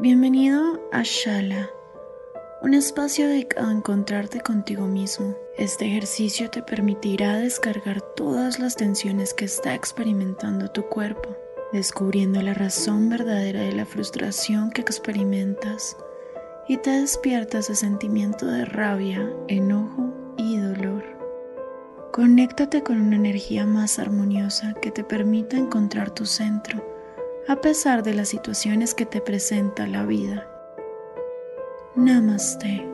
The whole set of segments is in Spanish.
bienvenido a Shala. Un espacio dedicado a encontrarte contigo mismo. Este ejercicio te permitirá descargar todas las tensiones que está experimentando tu cuerpo, descubriendo la razón verdadera de la frustración que experimentas y te despierta ese sentimiento de rabia, enojo y dolor. Conéctate con una energía más armoniosa que te permita encontrar tu centro, a pesar de las situaciones que te presenta la vida. Namaste.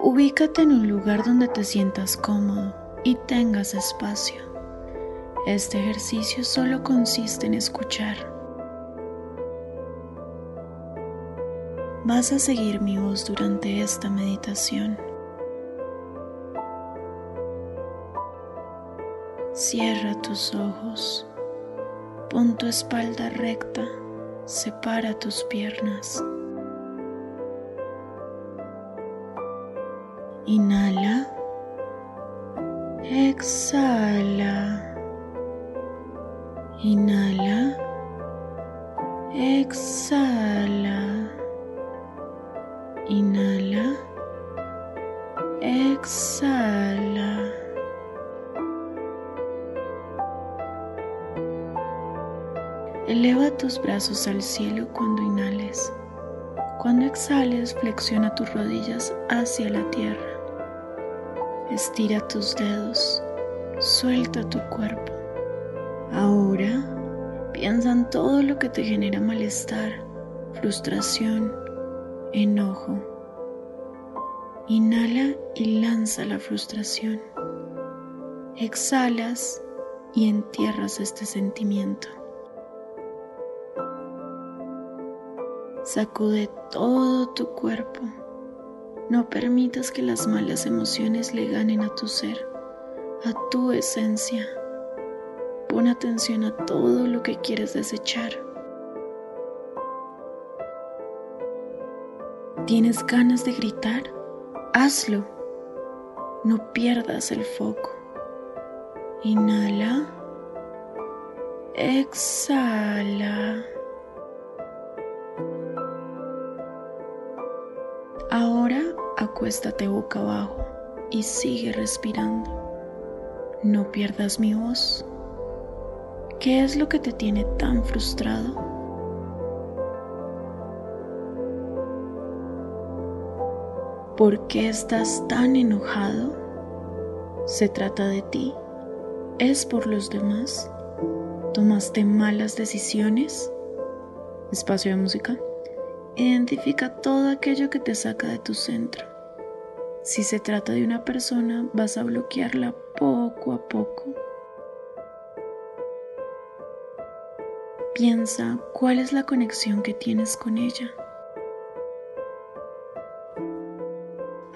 Ubícate en un lugar donde te sientas cómodo y tengas espacio. Este ejercicio solo consiste en escuchar. Vas a seguir mi voz durante esta meditación. Cierra tus ojos. Pon tu espalda recta separa tus piernas. Inhala. Exhala. Inhala. Exhala. Inhala. Exhala. Eleva tus brazos al cielo cuando inhales. Cuando exhales, flexiona tus rodillas hacia la tierra. Estira tus dedos. Suelta tu cuerpo. Ahora, piensa en todo lo que te genera malestar, frustración, enojo. Inhala y lanza la frustración. Exhalas y entierras este sentimiento. Sacude todo tu cuerpo. No permitas que las malas emociones le ganen a tu ser, a tu esencia. Pon atención a todo lo que quieres desechar. ¿Tienes ganas de gritar? Hazlo. No pierdas el foco. Inhala. Exhala. Ahora acuéstate boca abajo y sigue respirando. No pierdas mi voz. ¿Qué es lo que te tiene tan frustrado? ¿Por qué estás tan enojado? ¿Se trata de ti? ¿Es por los demás? ¿Tomaste malas decisiones? Espacio de música. Identifica todo aquello que te saca de tu centro. Si se trata de una persona, vas a bloquearla poco a poco. Piensa cuál es la conexión que tienes con ella.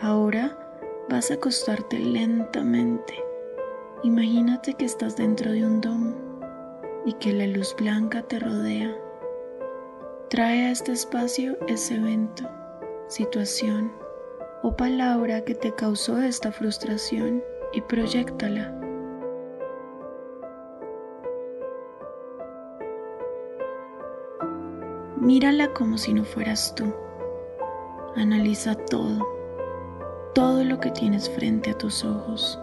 Ahora vas a acostarte lentamente. Imagínate que estás dentro de un domo y que la luz blanca te rodea. Trae a este espacio ese evento, situación o palabra que te causó esta frustración y proyectala. Mírala como si no fueras tú. Analiza todo, todo lo que tienes frente a tus ojos.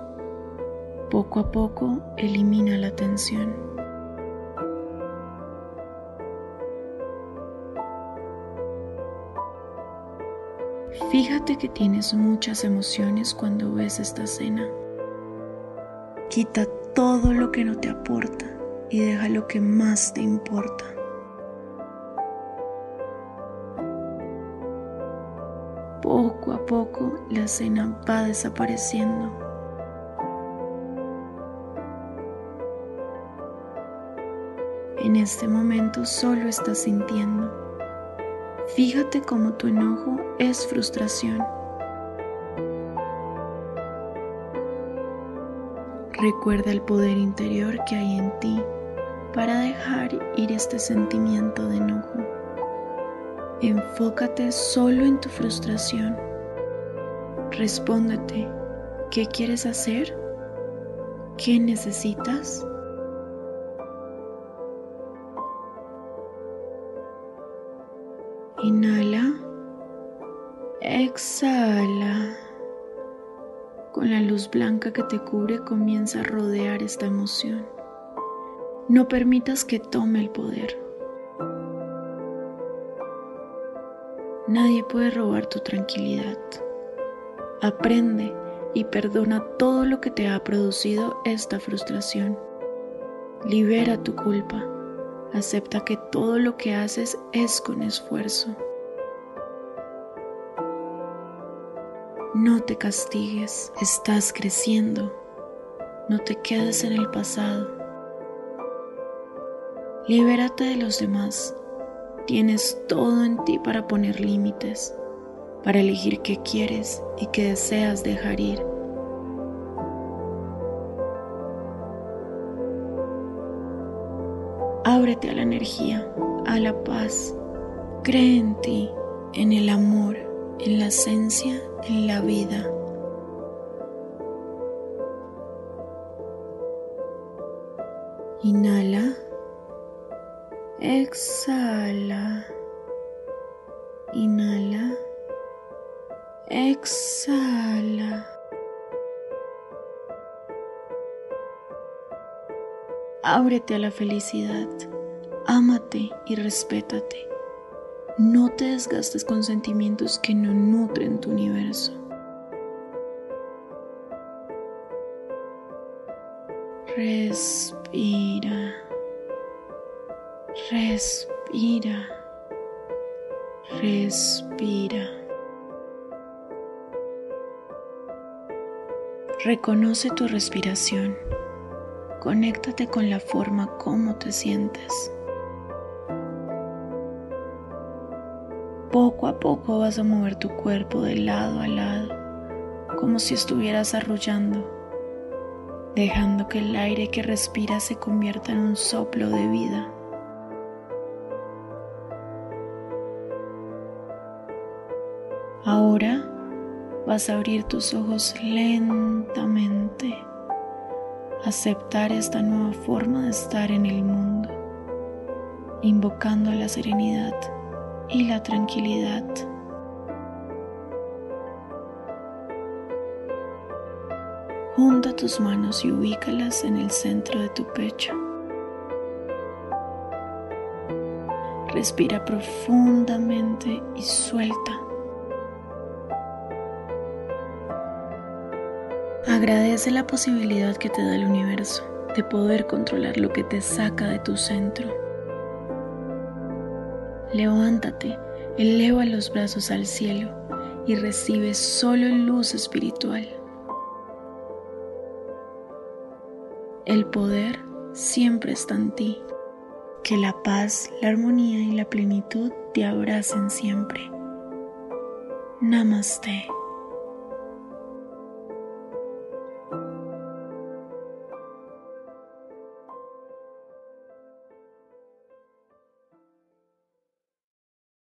Poco a poco elimina la tensión. Fíjate que tienes muchas emociones cuando ves esta escena. Quita todo lo que no te aporta y deja lo que más te importa. Poco a poco la escena va desapareciendo. En este momento solo estás sintiendo. Fíjate cómo tu enojo es frustración. Recuerda el poder interior que hay en ti para dejar ir este sentimiento de enojo. Enfócate solo en tu frustración. Respóndete, ¿qué quieres hacer? ¿Qué necesitas? Inhala. Exhala. Con la luz blanca que te cubre comienza a rodear esta emoción. No permitas que tome el poder. Nadie puede robar tu tranquilidad. Aprende y perdona todo lo que te ha producido esta frustración. Libera tu culpa. Acepta que todo lo que haces es con esfuerzo. No te castigues, estás creciendo. No te quedes en el pasado. Libérate de los demás. Tienes todo en ti para poner límites, para elegir qué quieres y qué deseas dejar ir. Ábrete a la energía, a la paz. Cree en ti, en el amor, en la esencia, en la vida. Inhala. Exhala. Inhala. Exhala. Ábrete a la felicidad, ámate y respétate. No te desgastes con sentimientos que no nutren tu universo. Respira, respira, respira. Reconoce tu respiración. Conéctate con la forma como te sientes. Poco a poco vas a mover tu cuerpo de lado a lado, como si estuvieras arrullando, dejando que el aire que respiras se convierta en un soplo de vida. Ahora vas a abrir tus ojos lentamente aceptar esta nueva forma de estar en el mundo, invocando la serenidad y la tranquilidad. Junta tus manos y ubícalas en el centro de tu pecho. Respira profundamente y suelta. Agradece la posibilidad que te da el universo de poder controlar lo que te saca de tu centro. Levántate, eleva los brazos al cielo y recibe solo luz espiritual. El poder siempre está en ti. Que la paz, la armonía y la plenitud te abracen siempre. Namaste.